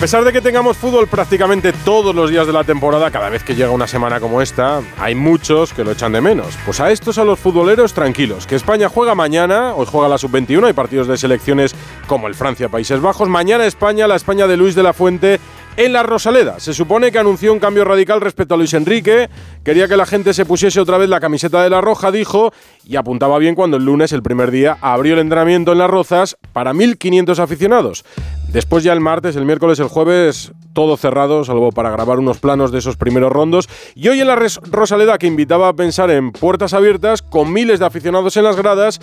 A pesar de que tengamos fútbol prácticamente todos los días de la temporada, cada vez que llega una semana como esta, hay muchos que lo echan de menos. Pues a estos, a los futboleros, tranquilos, que España juega mañana, hoy juega la sub-21, hay partidos de selecciones como el Francia-Países Bajos, mañana España, la España de Luis de la Fuente en la Rosaleda. Se supone que anunció un cambio radical respecto a Luis Enrique, quería que la gente se pusiese otra vez la camiseta de la Roja, dijo, y apuntaba bien cuando el lunes, el primer día, abrió el entrenamiento en las Rozas para 1.500 aficionados. Después ya el martes, el miércoles, el jueves, todo cerrado, salvo para grabar unos planos de esos primeros rondos. Y hoy en la Rosaleda, que invitaba a pensar en puertas abiertas, con miles de aficionados en las gradas,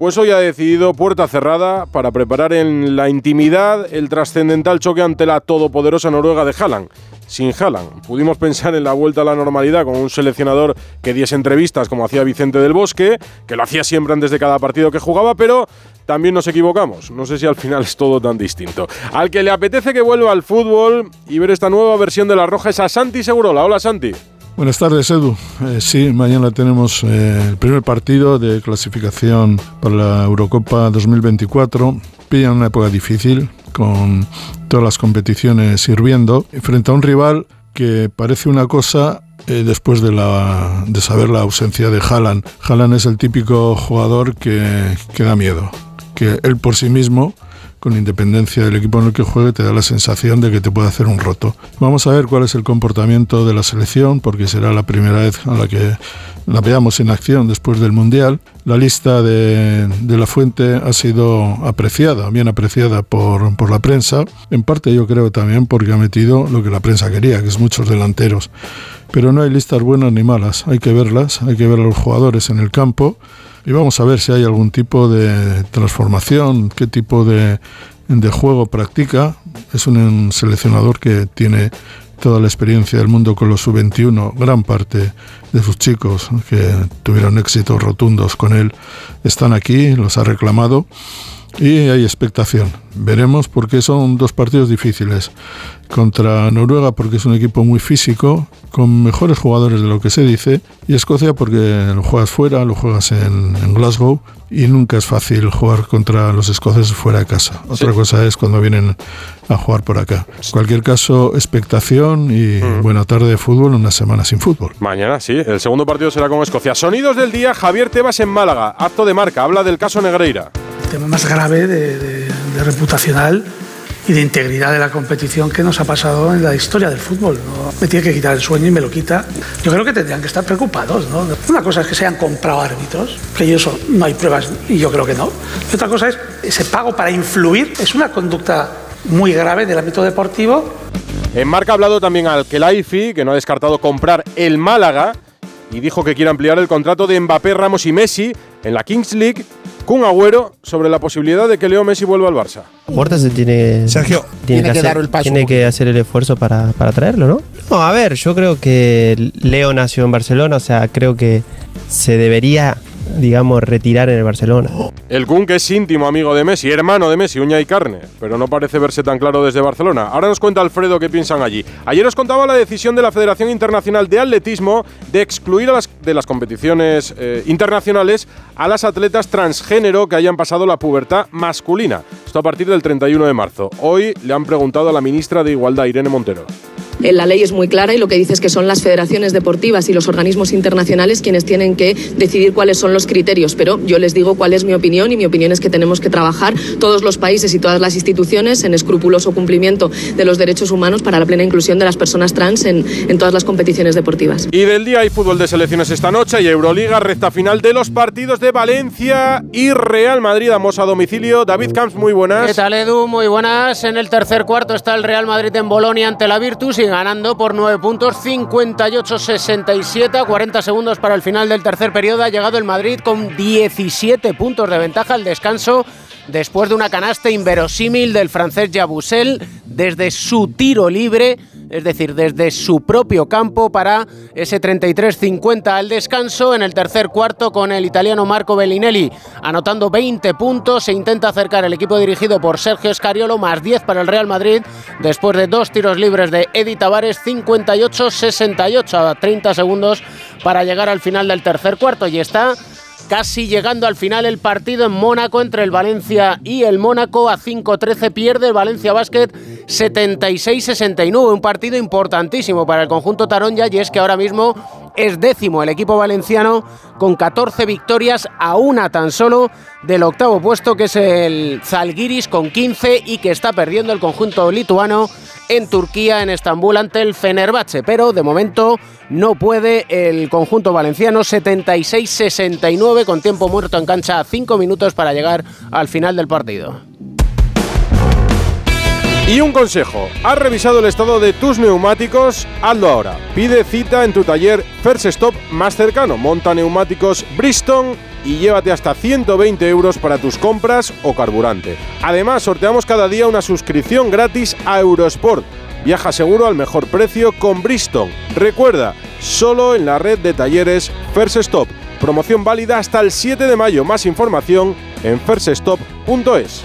pues hoy ha decidido puerta cerrada para preparar en la intimidad el trascendental choque ante la todopoderosa Noruega de Haaland. Sin Haaland, pudimos pensar en la vuelta a la normalidad con un seleccionador que diese entrevistas como hacía Vicente del Bosque, que lo hacía siempre antes de cada partido que jugaba, pero también nos equivocamos. No sé si al final es todo tan distinto. Al que le apetece que vuelva al fútbol y ver esta nueva versión de la Roja es a Santi Segurola. Hola Santi. Buenas tardes, Edu. Eh, sí, mañana tenemos eh, el primer partido de clasificación para la Eurocopa 2024. Pilla una época difícil, con todas las competiciones sirviendo, frente a un rival que parece una cosa eh, después de, la, de saber la ausencia de Haaland. Haaland es el típico jugador que, que da miedo, que él por sí mismo con independencia del equipo en el que juegue, te da la sensación de que te puede hacer un roto. Vamos a ver cuál es el comportamiento de la selección, porque será la primera vez a la que la veamos en acción después del Mundial. La lista de, la fuente ha sido apreciada, bien apreciada por, por, la prensa, en parte yo creo también porque ha metido lo que la prensa quería, que es muchos delanteros. Pero no hay listas buenas ni malas, hay que verlas, hay que ver a los jugadores en el campo y vamos a ver si hay algún tipo de transformación, qué tipo de, de juego practica. Es un seleccionador que tiene toda la experiencia del mundo con los sub-21, gran parte de sus chicos que tuvieron éxitos rotundos con él están aquí, los ha reclamado y hay expectación. Veremos porque son dos partidos difíciles. Contra Noruega porque es un equipo muy físico, con mejores jugadores de lo que se dice, y Escocia porque lo juegas fuera, lo juegas en, Glasgow, y nunca es fácil jugar contra los escoceses fuera de casa. Otra cosa es cuando vienen a jugar por acá. En cualquier caso, expectación y mm. buena tarde de fútbol, una semana sin fútbol. Mañana sí, el segundo partido será con Escocia. Sonidos del día, Javier Tebas en Málaga, acto de marca, habla del caso Negreira tema más grave de, reputacional y de integridad de la competición que nos ha pasado en la historia del fútbol. Me tiene que quitar el sueño y me lo quita. Yo creo que tendrían que estar preocupados. ¿no? Una cosa es que se hayan comprado árbitros, que eso no hay pruebas y yo creo que no. Y otra cosa es ese pago para influir. Es una conducta muy grave del ámbito deportivo. En marca ha hablado también al Kelaifi, que no ha descartado comprar el Málaga y dijo que quiere ampliar el contrato de Mbappé, Ramos y Messi en la Kings League un Agüero sobre la posibilidad de que Leo Messi vuelva al Barça. Puerta se tiene, Sergio, tiene, que, hacer, el paso tiene que hacer el esfuerzo para, para traerlo, ¿no? No, a ver, yo creo que Leo nació en Barcelona, o sea, creo que se debería digamos, retirar en el Barcelona. El Kun, que es íntimo amigo de Messi, hermano de Messi, uña y carne, pero no parece verse tan claro desde Barcelona. Ahora nos cuenta Alfredo qué piensan allí. Ayer os contaba la decisión de la Federación Internacional de Atletismo de excluir a las, de las competiciones eh, internacionales a las atletas transgénero que hayan pasado la pubertad masculina. Esto a partir del 31 de marzo. Hoy le han preguntado a la ministra de Igualdad, Irene Montero. Eh, la ley es muy clara y lo que dice es que son las federaciones deportivas y los organismos internacionales quienes tienen que decidir cuáles son los criterios. Pero yo les digo cuál es mi opinión y mi opinión es que tenemos que trabajar todos los países y todas las instituciones en escrupuloso cumplimiento de los derechos humanos para la plena inclusión de las personas trans en, en todas las competiciones deportivas. Y del día hay fútbol de selecciones esta noche y Euroliga, recta final de los partidos de Valencia y Real Madrid. Vamos a domicilio. David Camps, muy buenas. ¿Qué tal, Edu? Muy buenas. En el tercer cuarto está el Real Madrid en Bolonia ante la Virtus y ganando por 9 puntos, 58-67, 40 segundos para el final del tercer periodo. Ha llegado el Madrid con 17 puntos de ventaja al descanso después de una canasta inverosímil del francés Jabusel desde su tiro libre es decir, desde su propio campo para ese 33-50 al descanso en el tercer cuarto con el italiano Marco Bellinelli anotando 20 puntos. Se intenta acercar el equipo dirigido por Sergio Escariolo, más 10 para el Real Madrid, después de dos tiros libres de Edi Tavares, 58-68 a 30 segundos para llegar al final del tercer cuarto y está casi llegando al final el partido en Mónaco entre el Valencia y el Mónaco. A 5-13 pierde el Valencia Basket 76-69, un partido importantísimo para el conjunto Taronja y es que ahora mismo es décimo el equipo valenciano con 14 victorias a una tan solo del octavo puesto que es el Zalgiris con 15 y que está perdiendo el conjunto lituano en Turquía, en Estambul, ante el Fenerbahce. Pero de momento no puede el conjunto valenciano 76-69 con tiempo muerto en cancha 5 minutos para llegar al final del partido. Y un consejo, ¿has revisado el estado de tus neumáticos? Hazlo ahora. Pide cita en tu taller First Stop más cercano. Monta neumáticos Bristol y llévate hasta 120 euros para tus compras o carburante. Además, sorteamos cada día una suscripción gratis a Eurosport. Viaja seguro al mejor precio con Bristol. Recuerda, solo en la red de talleres First Stop. Promoción válida hasta el 7 de mayo. Más información en firststop.es.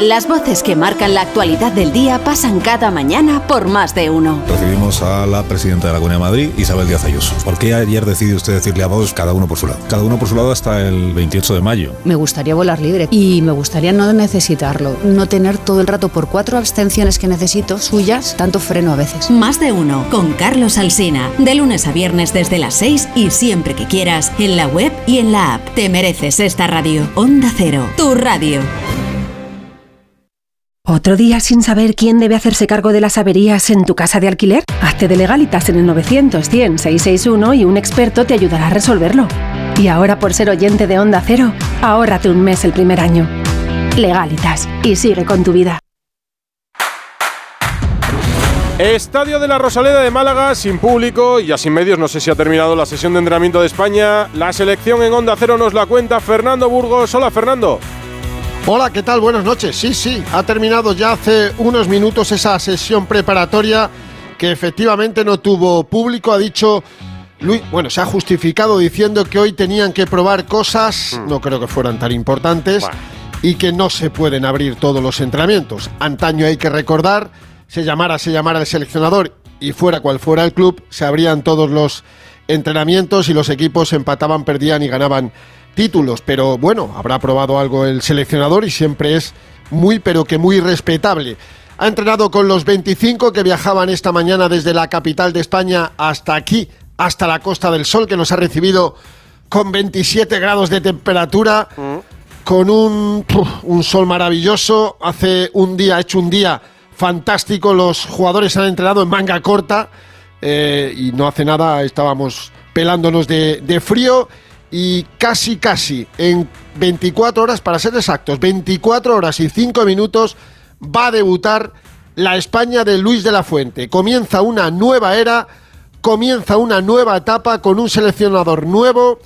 Las voces que marcan la actualidad del día pasan cada mañana por más de uno. Recibimos a la presidenta de la Comunidad de Madrid, Isabel Díaz Ayuso. ¿Por qué ayer decidió usted decirle a Vox cada uno por su lado? Cada uno por su lado hasta el 28 de mayo. Me gustaría volar libre y me gustaría no necesitarlo, no tener todo el rato por cuatro abstenciones que necesito, suyas, tanto freno a veces. Más de uno con Carlos Alsina, de lunes a viernes desde las 6 y siempre que quieras, en la web y en la app. Te mereces esta radio. Onda Cero, tu radio. ¿Otro día sin saber quién debe hacerse cargo de las averías en tu casa de alquiler? Hazte de legalitas en el 900 100 661 y un experto te ayudará a resolverlo. Y ahora por ser oyente de Onda Cero, ahórrate un mes el primer año. Legalitas y sigue con tu vida. Estadio de la Rosaleda de Málaga, sin público y ya sin medios, no sé si ha terminado la sesión de entrenamiento de España. La selección en Onda Cero nos la cuenta Fernando Burgos. Hola Fernando. Hola, ¿qué tal? Buenas noches. Sí, sí, ha terminado ya hace unos minutos esa sesión preparatoria que efectivamente no tuvo público. Ha dicho Luis, bueno, se ha justificado diciendo que hoy tenían que probar cosas, no creo que fueran tan importantes, y que no se pueden abrir todos los entrenamientos. Antaño hay que recordar, se llamara, se llamara el seleccionador y fuera cual fuera el club, se abrían todos los entrenamientos y los equipos empataban, perdían y ganaban títulos, pero bueno, habrá probado algo el seleccionador y siempre es muy, pero que muy respetable. Ha entrenado con los 25 que viajaban esta mañana desde la capital de España hasta aquí, hasta la Costa del Sol, que nos ha recibido con 27 grados de temperatura, con un, un sol maravilloso. Hace un día, ha hecho un día fantástico. Los jugadores han entrenado en manga corta eh, y no hace nada estábamos pelándonos de, de frío y casi, casi en 24 horas, para ser exactos, 24 horas y 5 minutos, va a debutar la España de Luis de la Fuente. Comienza una nueva era, comienza una nueva etapa con un seleccionador nuevo,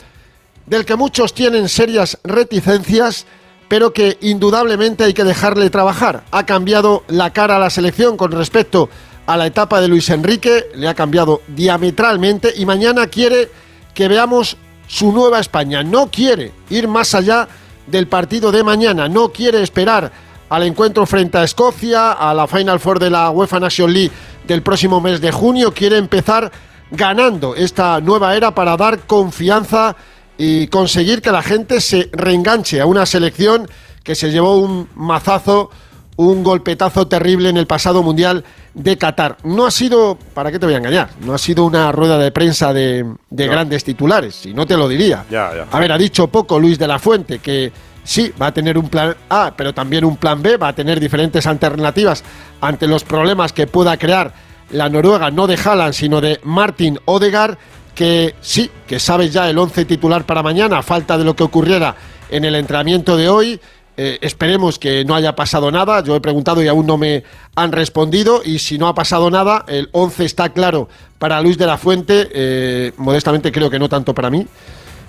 del que muchos tienen serias reticencias, pero que indudablemente hay que dejarle trabajar. Ha cambiado la cara a la selección con respecto a la etapa de Luis Enrique, le ha cambiado diametralmente y mañana quiere que veamos su nueva España. No quiere ir más allá del partido de mañana, no quiere esperar al encuentro frente a Escocia, a la Final Four de la UEFA Nation League del próximo mes de junio, quiere empezar ganando esta nueva era para dar confianza y conseguir que la gente se reenganche a una selección que se llevó un mazazo, un golpetazo terrible en el pasado Mundial de Qatar. No ha sido, ¿para qué te voy a engañar? No ha sido una rueda de prensa de, de grandes titulares, si no te lo diría. A ver, ha dicho poco Luis de la Fuente que sí, va a tener un plan A, pero también un plan B, va a tener diferentes alternativas ante los problemas que pueda crear la Noruega, no de Haaland, sino de Martin Odegaard, que sí, que sabe ya el 11 titular para mañana, a falta de lo que ocurriera en el entrenamiento de hoy. Eh, esperemos que no haya pasado nada. Yo he preguntado y aún no me han respondido. Y si no ha pasado nada, el 11 está claro para Luis de la Fuente. Eh, modestamente creo que no tanto para mí.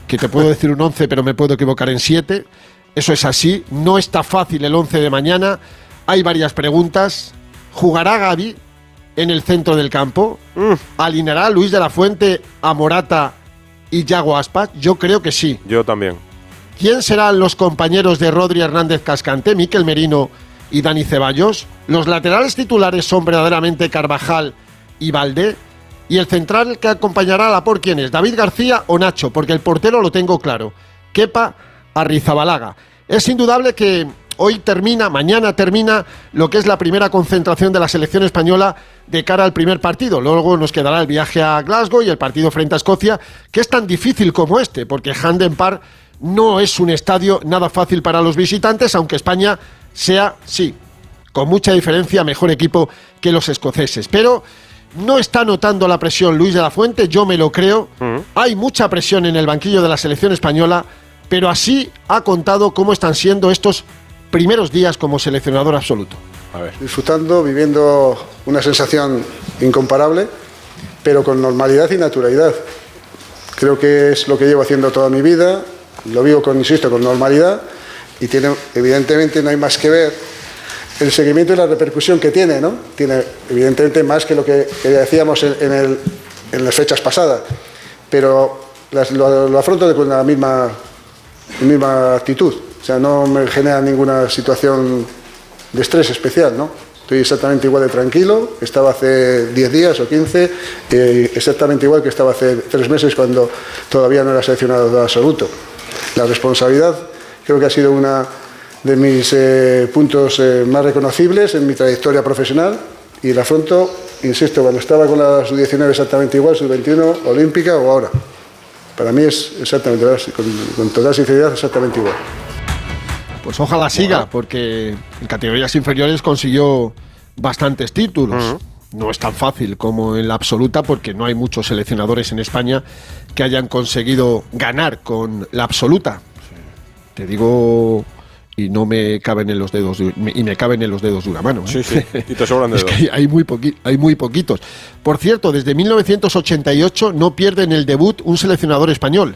Que te puedo decir un 11, pero me puedo equivocar en 7. Eso es así. No está fácil el 11 de mañana. Hay varias preguntas. ¿Jugará Gaby en el centro del campo? ¿Alineará Luis de la Fuente a Morata y Yago Aspas? Yo creo que sí. Yo también. ¿Quién serán los compañeros de Rodri Hernández Cascante, Miquel Merino y Dani Ceballos? ¿Los laterales titulares son verdaderamente Carvajal y Valdé? ¿Y el central que acompañará a la por quién es? ¿David García o Nacho? Porque el portero lo tengo claro. Kepa Arrizabalaga. Es indudable que hoy termina, mañana termina lo que es la primera concentración de la selección española de cara al primer partido. Luego nos quedará el viaje a Glasgow y el partido frente a Escocia, que es tan difícil como este, porque Handen Park no es un estadio nada fácil para los visitantes, aunque España sea, sí, con mucha diferencia, mejor equipo que los escoceses. Pero no está notando la presión Luis de la Fuente, yo me lo creo. Hay mucha presión en el banquillo de la selección española, pero así ha contado cómo están siendo estos primeros días como seleccionador absoluto. Disfrutando, viviendo una sensación incomparable, pero con normalidad y naturalidad. Creo que es lo que llevo haciendo toda mi vida, lo vivo con, insisto, con normalidad y tiene, evidentemente no hay más que ver el seguimiento y la repercusión que tiene, ¿no? Tiene evidentemente más que lo que, decíamos en, el, en, las fechas pasadas, pero lo, afronto con la misma, misma actitud, o sea, no me genera ninguna situación de estrés especial, ¿no? Estoy exactamente igual de tranquilo, estaba hace 10 días o 15, eh, exactamente igual que estaba hace 3 meses cuando todavía no era seleccionado absoluto. La responsabilidad creo que ha sido uno de mis eh, puntos eh, más reconocibles en mi trayectoria profesional y la afronto, insisto, cuando estaba con la sub-19 exactamente igual, sub-21 olímpica o ahora. Para mí es exactamente, con, con total sinceridad, exactamente igual. Pues ojalá siga, porque en categorías inferiores consiguió bastantes títulos. Uh -huh. No es tan fácil como en la absoluta, porque no hay muchos seleccionadores en España que hayan conseguido ganar con la absoluta. Te digo y no me caben en los dedos de, y me caben en los dedos de una mano. ¿eh? Sí, sí, y te sobran dedos. es que hay muy, hay muy poquitos. Por cierto, desde 1988 no pierde en el debut un seleccionador español.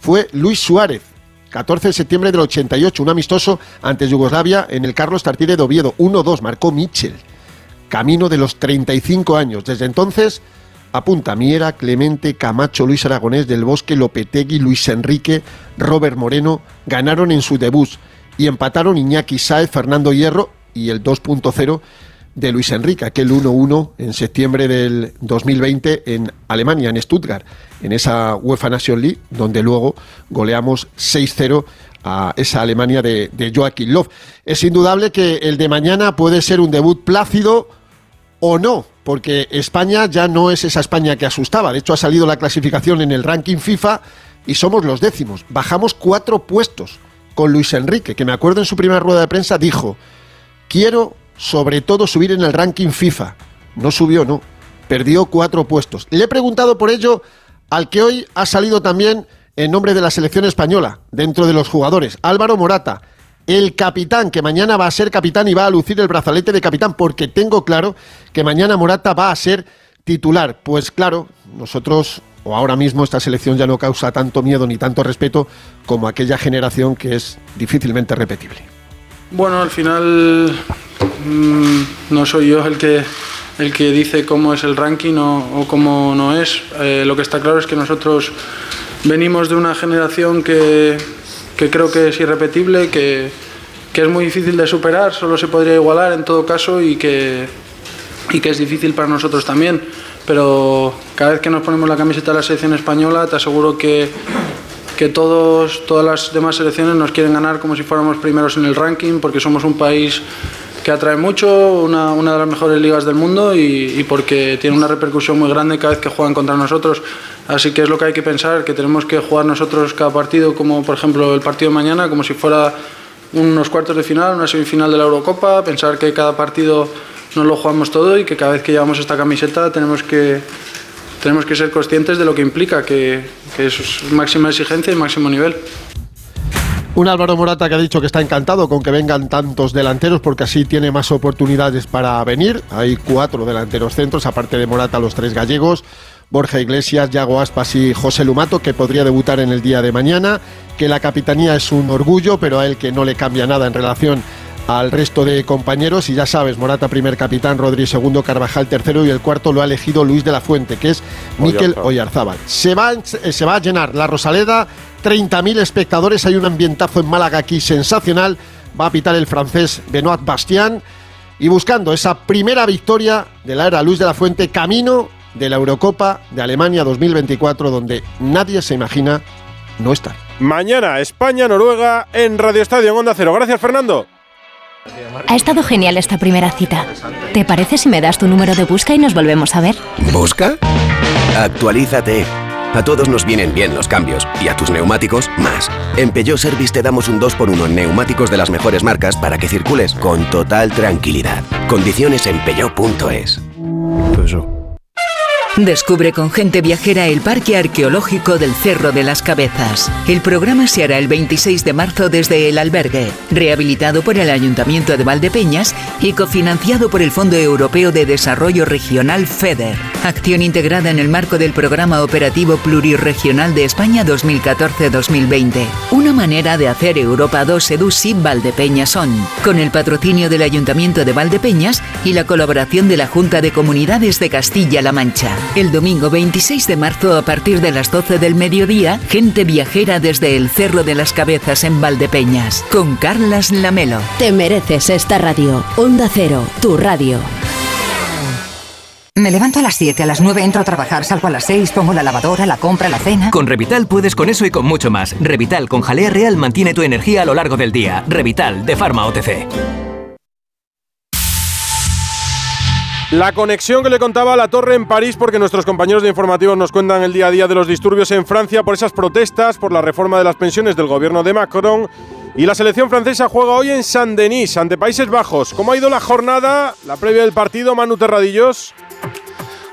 Fue Luis Suárez, 14 de septiembre del 88, un amistoso ante Yugoslavia en el Carlos Tartiere de Oviedo. 1-2, marcó Mitchell. Camino de los 35 años. Desde entonces, apunta Miera, Clemente, Camacho, Luis Aragonés, Del Bosque, Lopetegui, Luis Enrique, Robert Moreno, ganaron en su debut y empataron Iñaki Saez, Fernando Hierro y el 2.0 de Luis Enrique, aquel 1-1 en septiembre del 2020 en Alemania, en Stuttgart, en esa UEFA Nation League, donde luego goleamos 6-0 a esa Alemania de, Joachim Löw. Es indudable que el de mañana puede ser un debut plácido o no, porque España ya no es esa España que asustaba. De hecho, ha salido la clasificación en el ranking FIFA y somos los décimos. Bajamos cuatro puestos con Luis Enrique, que me acuerdo en su primera rueda de prensa dijo, quiero sobre todo subir en el ranking FIFA. No subió, no. Perdió cuatro puestos. Le he preguntado por ello al que hoy ha salido también en nombre de la selección española, dentro de los jugadores, Álvaro Morata, el capitán, que mañana va a ser capitán y va a lucir el brazalete de capitán, porque tengo claro que mañana Morata va a ser titular. Pues claro, nosotros, o ahora mismo esta selección ya no causa tanto miedo ni tanto respeto como aquella generación que es difícilmente repetible. Bueno, al final mmm, no soy yo el que, el que dice cómo es el ranking o, o cómo no es. Eh, lo que está claro es que nosotros venimos de una generación que, que creo que es irrepetible, que, que, es muy difícil de superar, solo se podría igualar en todo caso y que, y que es difícil para nosotros también. Pero cada vez que nos ponemos la camiseta de la selección española, te aseguro que, que todos, todas las demás selecciones nos quieren ganar como si fuéramos primeros en el ranking, porque somos un país que atrae mucho, una, una de las mejores ligas del mundo y, porque tiene una repercusión muy grande cada vez que juegan contra nosotros. Así que es lo que hay que pensar, que tenemos que jugar nosotros cada partido, como por ejemplo el partido de mañana, como si fuera unos cuartos de final, una semifinal de la Eurocopa, pensar que cada partido nos lo jugamos todo y que cada vez que llevamos esta camiseta tenemos que, tenemos que ser conscientes de lo que implica, que, que es máxima exigencia y máximo nivel. Un Álvaro Morata que ha dicho que está encantado con que vengan tantos delanteros porque así tiene más oportunidades para venir. Hay cuatro delanteros centros, aparte de Morata, los tres gallegos. Borja Iglesias, Yago Aspas y José Lumato, que podría debutar en el día de mañana. Que la capitanía es un orgullo, pero a él que no le cambia nada en relación al resto de compañeros y ya sabes, Morata primer capitán, Rodri segundo, Carvajal tercero y el cuarto lo ha elegido Luis de la Fuente, que es Miquel Oyarzábal. Se va, se va a llenar la Rosaleda, 30.000 espectadores, hay un ambientazo en Málaga aquí sensacional, va a pitar el francés Benoit Bastián y buscando esa primera victoria de la era Luis de la Fuente, camino de la Eurocopa de Alemania 2024, donde nadie se imagina no estar. Mañana, España-Noruega en Radio Estadio en Onda Cero. Gracias, Fernando. Ha estado genial esta primera cita. ¿Te parece si me das tu número de busca y nos volvemos a ver? ¿Busca? Actualízate. A todos nos vienen bien los cambios y a tus neumáticos más. En Peugeot Service te damos un 2x1 en neumáticos de las mejores marcas para que circules con total tranquilidad. Condiciones en peugeot.es. Descubre con gente viajera el Parque Arqueológico del Cerro de las Cabezas. El programa se hará el 26 de marzo desde el albergue, rehabilitado por el Ayuntamiento de Valdepeñas y cofinanciado por el Fondo Europeo de Desarrollo Regional FEDER. Acción integrada en el marco del Programa Operativo Plurirregional de España 2014-2020. Una manera de hacer Europa 2 Edusi Valdepeñas On, con el patrocinio del Ayuntamiento de Valdepeñas y la colaboración de la Junta de Comunidades de Castilla-La Mancha. El domingo 26 de marzo a partir de las 12 del mediodía, gente viajera desde el Cerro de las Cabezas en Valdepeñas, con Carlas Lamelo. Te mereces esta radio. Onda Cero, tu radio. Me levanto a las 7, a las 9 entro a trabajar, salgo a las 6, pongo la lavadora, la compra, la cena. Con Revital puedes con eso y con mucho más. Revital con jalea real mantiene tu energía a lo largo del día. Revital de Pharma OTC. La conexión que le contaba a la torre en París, porque nuestros compañeros de informativos nos cuentan el día a día de los disturbios en Francia por esas protestas, por la reforma de las pensiones del gobierno de Macron. Y la selección francesa juega hoy en Saint-Denis, ante Países Bajos. ¿Cómo ha ido la jornada, la previa del partido, Manu Terradillos?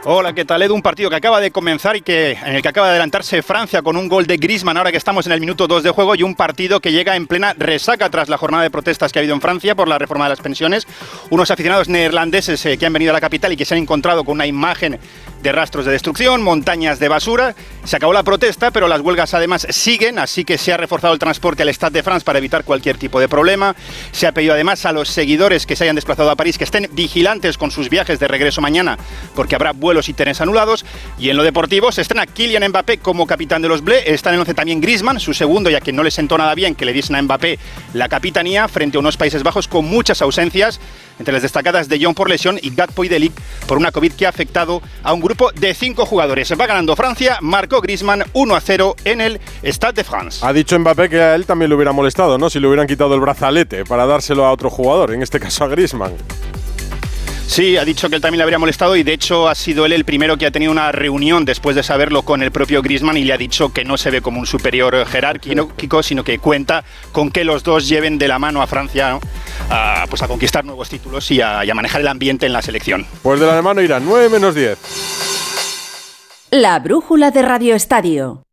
Hola, ¿qué tal Edu? Un partido que acaba de comenzar y que, en el que acaba de adelantarse Francia con un gol de Griezmann ahora que estamos en el minuto 2 de juego y un partido que llega en plena resaca tras la jornada de protestas que ha habido en Francia por la reforma de las pensiones. Unos aficionados neerlandeses eh, que han venido a la capital y que se han encontrado con una imagen de rastros de destrucción, montañas de basura. Se acabó la protesta, pero las huelgas además siguen, así que se ha reforzado el transporte al Stade de France para evitar cualquier tipo de problema. Se ha pedido además a los seguidores que se hayan desplazado a París que estén vigilantes con sus viajes de regreso mañana, porque habrá vuelos y trenes anulados. Y en lo deportivo se estrena Kylian Mbappé como capitán de los Ble. Está en el 11 también Griezmann, su segundo, ya que no le sentó nada bien que le diesen a Mbappé la capitanía frente a unos Países Bajos con muchas ausencias entre las destacadas de John por lesión y Gatpo y Delic por una COVID que ha afectado a un grupo de cinco jugadores. Va ganando Francia, marcó Griezmann 1 a 0 en el Stade de France. Ha dicho Mbappé que a él también le hubiera molestado, ¿no? Si le hubieran quitado el brazalete para dárselo a otro jugador, en este caso a Griezmann. Sí, ha dicho que él también le habría molestado y de hecho ha sido él el primero que ha tenido una reunión después de saberlo con el propio Griezmann y le ha dicho que no se ve como un superior jerárquico, sino que cuenta con que los dos lleven de la mano a Francia a, pues a conquistar nuevos títulos y a, y a manejar el ambiente en la selección. Pues de la mano irán 9 menos 10. La brújula de Radio Estadio.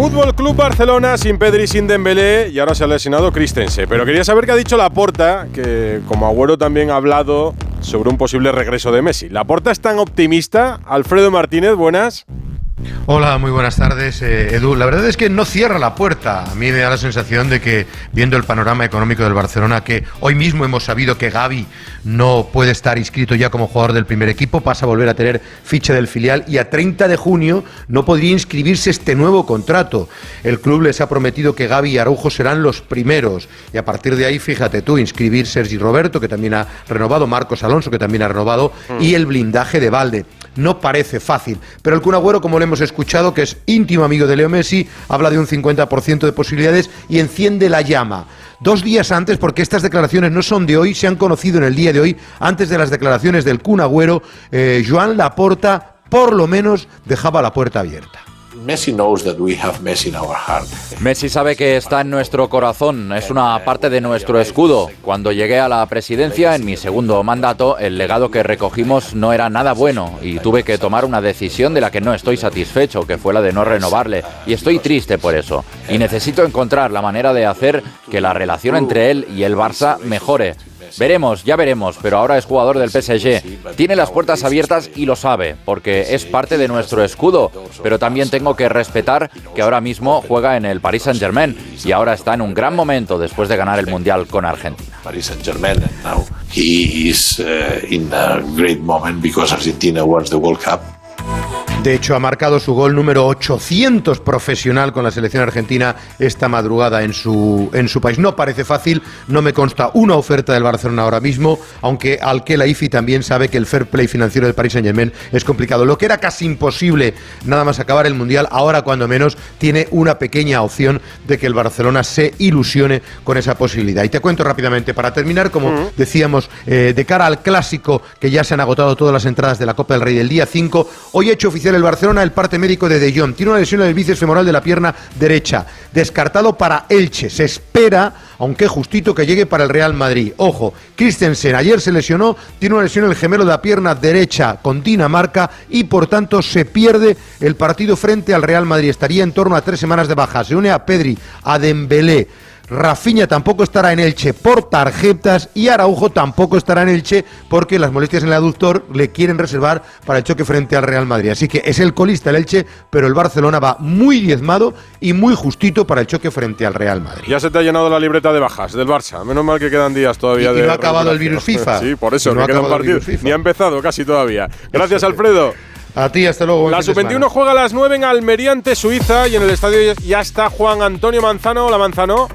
Fútbol Club Barcelona sin Pedri, sin Dembélé y ahora se ha lesionado Christensen. Pero quería saber qué ha dicho Laporta, que como Agüero también ha hablado sobre un posible regreso de Messi. ¿Laporta es tan optimista? Alfredo Martínez, buenas. Hola, muy buenas tardes, eh, Edu. La verdad es que no cierra la puerta. A mí me da la sensación de que, viendo el panorama económico del Barcelona, que hoy mismo hemos sabido que Gaby no puede estar inscrito ya como jugador del primer equipo, pasa a volver a tener ficha del filial y a 30 de junio no podría inscribirse este nuevo contrato. El club les ha prometido que Gaby y Araujo serán los primeros. Y a partir de ahí, fíjate tú, inscribir Sergi Roberto, que también ha renovado, Marcos Alonso, que también ha renovado, y el blindaje de Valde. No parece fácil, pero el Kun Agüero, como le hemos escuchado, que es íntimo amigo de Leo Messi, habla de un 50% de posibilidades y enciende la llama. Dos días antes, porque estas declaraciones no son de hoy, se han conocido en el día de hoy, antes de las declaraciones del Kun Agüero, eh, Joan Laporta por lo menos dejaba la puerta abierta. Messi knows that we have Messi in our heart. Messi sabe que está en nuestro corazón, es una parte de nuestro escudo. Cuando llegué a la presidencia, en mi segundo mandato, el legado que recogimos no era nada bueno y tuve que tomar una decisión de la que no estoy satisfecho, que fue la de no renovarle. Y estoy triste por eso. Y necesito encontrar la manera de hacer que la relación entre él y el Barça mejore. Veremos, ya veremos, pero ahora es jugador del PSG. Tiene las puertas abiertas y lo sabe, porque es parte de nuestro escudo, pero también tengo que respetar que ahora mismo juega en el Paris Saint-Germain y ahora está en un gran momento después de ganar el Mundial con Argentina. Paris Saint-Germain now he is in a great moment because Argentina won the World Cup. De hecho, ha marcado su gol número 800 profesional con la selección argentina esta madrugada en su, en su país. No parece fácil, no me consta una oferta del Barcelona ahora mismo, aunque Alquela Ifi también sabe que el fair play financiero del Paris Saint-Germain es complicado. Lo que era casi imposible nada más acabar el Mundial, ahora cuando menos tiene una pequeña opción de que el Barcelona se ilusione con esa posibilidad. Y te cuento rápidamente, para terminar, como decíamos, eh, de cara al clásico, que ya se han agotado todas las entradas de la Copa del Rey del día 5, hoy ha hecho oficial el Barcelona el parte médico de De Jong. Tiene una lesión en el bíceps femoral de la pierna derecha. Descartado para Elche. Se espera, aunque justito, que llegue para el Real Madrid. Ojo, Christensen ayer se lesionó, tiene una lesión en el gemelo de la pierna derecha con Dinamarca y por tanto se pierde el partido frente al Real Madrid. Estaría en torno a tres semanas de baja. Se une a Pedri, a Dembélé. Rafinha tampoco estará en Elche por tarjetas y Araujo tampoco estará en Elche porque las molestias en el aductor le quieren reservar para el choque frente al Real Madrid. Así que es el colista el Elche, pero el Barcelona va muy diezmado y muy justito para el choque frente al Real Madrid. Ya se te ha llenado la libreta de bajas del Barça. Menos mal que quedan días todavía Y- y de no ha acabado el virus FIFA. Sí, por eso, no que ha quedan partidos. Ni ha empezado casi todavía. Gracias, Alfredo. A ti, hasta luego. La fin de sub-21 semana. juega a las 9 en Almería ante Suiza y en el estadio ya- ya está Juan Antonio Manzano. Hola, Manzano.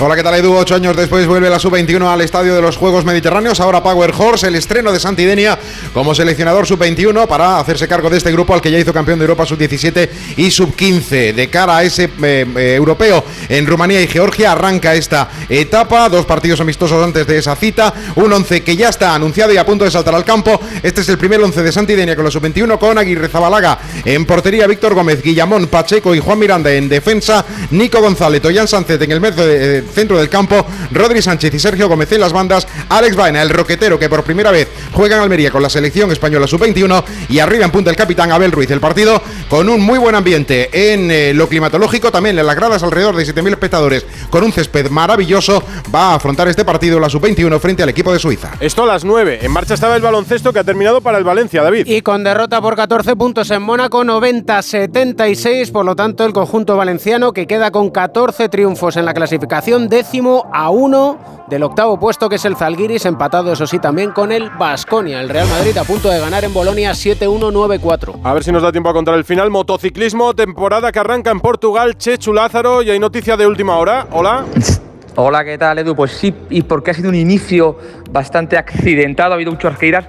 Hola, ¿qué tal Edu? Ocho años después vuelve la sub-21 al Estadio de los Juegos Mediterráneos. Ahora Power Horse, el estreno de Santidenia como seleccionador sub-21 para hacerse cargo de este grupo al que ya hizo campeón de Europa sub-17 y sub-15. De cara a ese eh, eh, europeo en Rumanía y Georgia arranca esta etapa. Dos partidos amistosos antes de esa cita. Un once que ya está anunciado y a punto de saltar al campo. Este es el primer once de Santidenia con la sub-21 con Aguirre Zabalaga en portería, Víctor Gómez, Guillamón, Pacheco y Juan Miranda en defensa. Nico González, Toyán Sánchez en el medio de- centro del campo, Rodri Sánchez y Sergio Gómez en las bandas, Alex Baena, el roquetero que por primera vez juega en Almería con la selección española sub-21 y arriba en punta el capitán Abel Ruiz. El partido con un muy buen ambiente en eh, lo climatológico, también en las gradas alrededor de 7.000 espectadores con un césped maravilloso. Va a afrontar este partido la sub-21 frente al equipo de Suiza. Esto a las 9. En marcha estaba el baloncesto que ha terminado para el Valencia, David. Y con derrota por 14 puntos en Mónaco, 90-76, por lo tanto el conjunto valenciano que queda con 14 triunfos en la clasificación, décimo a uno del octavo puesto que es el Zalgiris, empatado eso sí también con el Basconia. El Real Madrid a punto de ganar en Bolonia 7-1-9-4. A ver si nos da tiempo a contar el final. Motociclismo, temporada que arranca en Portugal. Chechu Lázaro y hay noticia de última hora. Hola. Hola, ¿qué tal, Edu? Pues sí, y porque ha sido un inicio bastante accidentado, ha habido muchas caídas,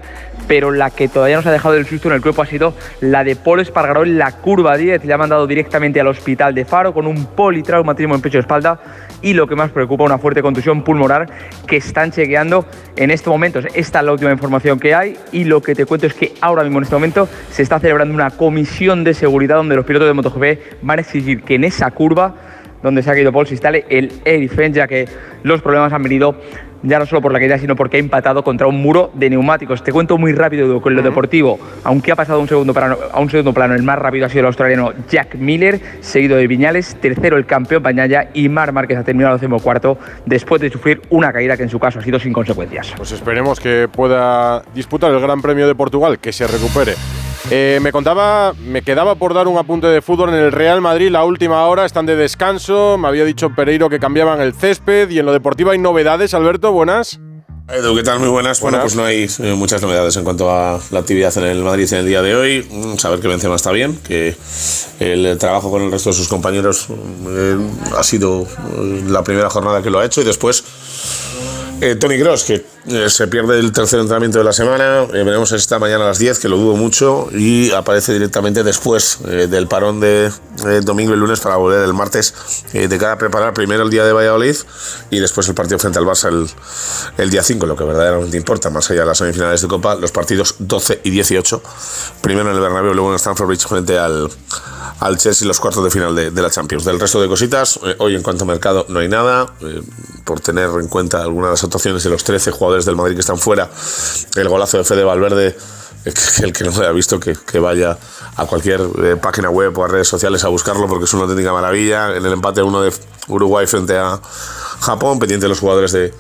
pero la que todavía nos ha dejado el susto en el cuerpo ha sido la de Polo Espargaró en la curva 10. Le ha mandado directamente al hospital de Faro con un politraumatismo en pecho y espalda y lo que más preocupa, una fuerte contusión pulmonar que están chequeando en estos momentos. Esta es la última información que hay y lo que te cuento es que ahora mismo en este momento se está celebrando una comisión de seguridad donde los pilotos de MotoGP van a exigir que en esa curva donde se ha caído Paul se instale el air defense, ya que los problemas han venido ya no solo por la caída, sino porque ha empatado contra un muro de neumáticos. Te cuento muy rápido con lo deportivo, aunque ha pasado a un segundo plano, a un segundo plano, el más rápido ha sido el australiano Jack Miller, seguido de Viñales, tercero el campeón Bañaya y Mar Márquez ha terminado el cuarto después de sufrir una caída que en su caso ha sido sin consecuencias. Pues esperemos que pueda disputar el Gran Premio de Portugal, que se recupere. Eh, me contaba, me quedaba por dar un apunte de fútbol en el Real Madrid, la última hora, están de descanso. Me había dicho Pereiro que cambiaban el césped y en lo deportivo hay novedades. Alberto, buenas. Edu, ¿qué tal? Muy buenas. Bueno, pues no hay eh, muchas novedades en cuanto a la actividad en el Madrid en el día de hoy. Mm, Saber que Benzema está bien, que el trabajo con el resto de sus compañeros eh, ha sido la primera jornada que lo ha hecho y después eh, Tony Cross, que eh, se pierde el tercer entrenamiento de la semana, eh, veremos esta mañana a las 10, que lo dudo mucho, y aparece directamente después eh, del parón de eh, domingo y lunes para volver el martes, eh, de cara a preparar primero el día de Valladolid y después el partido frente al Barça el, el día 5, lo que verdaderamente importa, más allá de las semifinales de Copa, los partidos 12 y 18, primero en el Bernabéu, luego en Stamford Bridge frente al, al Chelsea los cuartos de final de, de la Champions. Del resto de cositas, eh, hoy en cuanto a mercado no hay nada, eh, por tener en cuenta algunas de las actuaciones de los 13 jugadores del Madrid que están fuera, el golazo de Fede Valverde, el que no lo haya visto, que, vaya a cualquier eh, página web o a redes sociales a buscarlo, porque es una auténtica maravilla. En el empate uno de Uruguay frente a Japón, pendiente de los jugadores de,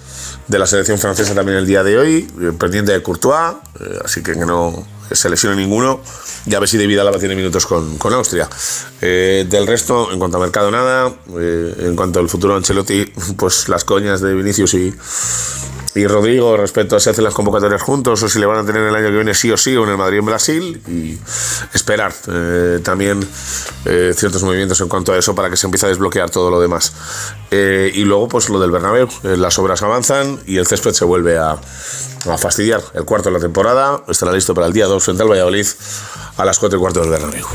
de la selección francesa también el día de hoy, eh, pendiente de Courtois, eh, así que que no se lesione ninguno y a ver si David Alaba tiene minutos con, con Austria. Del resto, en cuanto a mercado, nada. En cuanto al futuro de Ancelotti, pues las coñas de Vinicius y, y Rodrigo respecto a si hacen las convocatorias juntos o si le van a tener el año que viene sí o sí o en el Madrid en Brasil y esperar eh, también eh, ciertos movimientos en cuanto a eso para que se empiece a desbloquear todo lo demás. Eh, y luego pues lo del Bernabéu, Eh, las obras avanzan y el césped se vuelve a, a fastidiar. El cuarto de la temporada estará listo para el día 2 frente al Valladolid a las 4 y cuarto del Bernabéu.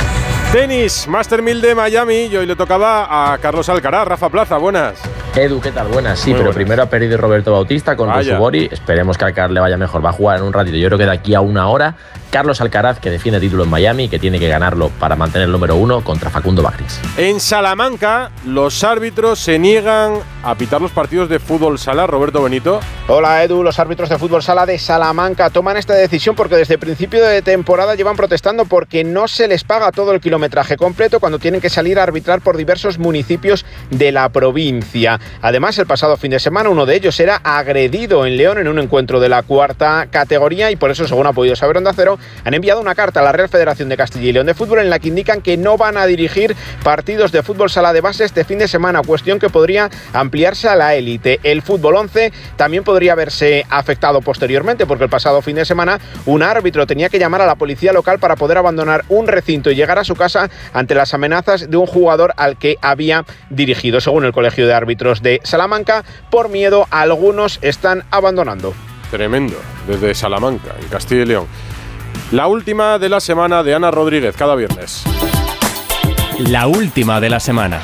Tenis, Master 1000 de Miami y hoy le tocaba a Carlos Alcaraz. Rafa Plaza, buenas. Edu, ¿qué tal? Buenas, sí, Muy pero buenas. primero ha perdido Roberto Bautista con Vaya. Bori. Esperemos que a Alcaraz le vaya mejor. Va a jugar en un ratito. Yo creo que de aquí a una hora, Carlos Alcaraz, que defiende título en Miami, que tiene que ganarlo para mantener el número uno contra Facundo Bagris. En Salamanca, los árbitros se niegan a pitar los partidos de fútbol sala. Roberto Benito. Hola Edu, los árbitros de fútbol sala de Salamanca toman esta decisión porque desde principio de temporada llevan protestando porque no se les paga todo el kilometraje completo cuando tienen que salir a arbitrar por diversos municipios de la provincia. Además, el pasado fin de semana uno de ellos era agredido en León en un encuentro de la cuarta categoría y por eso, según ha podido saber Onda Cero, han enviado una carta a la Real Federación de Castilla y León de Fútbol en la que indican que no van a dirigir partidos de fútbol sala de base este fin de semana, cuestión que podría ampliarse a la élite. El fútbol 11 también podría haberse afectado posteriormente porque el pasado fin de semana un árbitro tenía que llamar a la policía local para poder abandonar un recinto y llegar a su casa ante las amenazas de un jugador al que había dirigido. Según el Colegio de Árbitros de Salamanca, por miedo algunos están abandonando. Tremendo, desde Salamanca, en Castilla y León. La última de la semana de Ana Rodríguez, cada viernes. La última de la semana.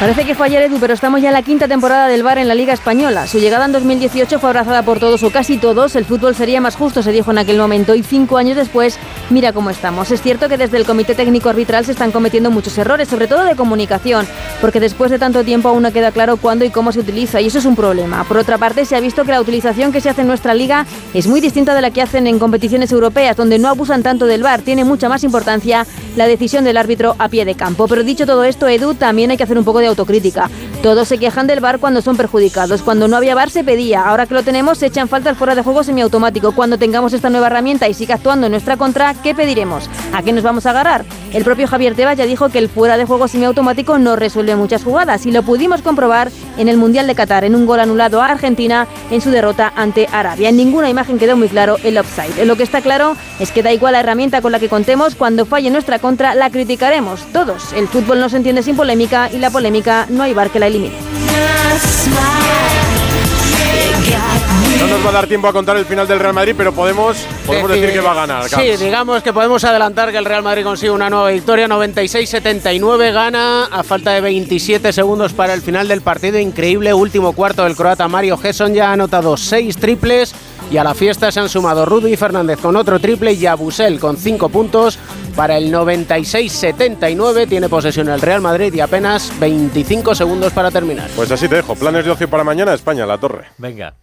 Parece que fue ayer Edu, pero estamos ya en la quinta temporada del VAR en la Liga Española. Su llegada en 2018 fue abrazada por todos o casi todos. El fútbol sería más justo, se dijo en aquel momento, y cinco años después, mira cómo estamos. Es cierto que desde el Comité Técnico Arbitral se están cometiendo muchos errores, sobre todo de comunicación, porque después de tanto tiempo aún no queda claro cuándo y cómo se utiliza, y eso es un problema. Por otra parte, se ha visto que la utilización que se hace en nuestra liga es muy distinta de la que hacen en competiciones europeas, donde no abusan tanto del VAR. Tiene mucha más importancia la decisión del árbitro a pie de campo. Pero dicho todo esto, Edu, también hay que hacer un poco de autocrítica. Todos se quejan del VAR cuando son perjudicados. Cuando no había VAR se pedía. Ahora que lo tenemos, se echan falta el fuera de juego semiautomático. Cuando tengamos esta nueva herramienta y siga actuando en nuestra contra, ¿qué pediremos? ¿A qué nos vamos a agarrar? El propio Javier Tebas ya dijo que el fuera de juego semiautomático no resuelve muchas jugadas y lo pudimos comprobar en el Mundial de Qatar, en un gol anulado a Argentina en su derrota ante Arabia. En ninguna imagen quedó muy claro el offside. Lo que está claro es que da igual la herramienta con la que contemos, cuando falle nuestra contra la criticaremos todos. El fútbol no se entiende sin polémica y la polémica no hay bar que la elimine. No nos va a dar tiempo a contar el final del Real Madrid, pero podemos, podemos decir que va a ganar. Sí, Carlos. digamos que podemos adelantar que el Real Madrid consigue una nueva victoria, 96-79, gana a falta de 27 segundos para el final del partido. Increíble, último cuarto del croata Mario Gesson ya ha anotado 6 triples y a la fiesta se han sumado Rudy Fernández con otro triple y Abusel con 5 puntos. Para el 96-79 tiene posesión el Real Madrid y apenas 25 segundos para terminar. Pues así te dejo. Planes de ocio para mañana, España, la torre. Venga.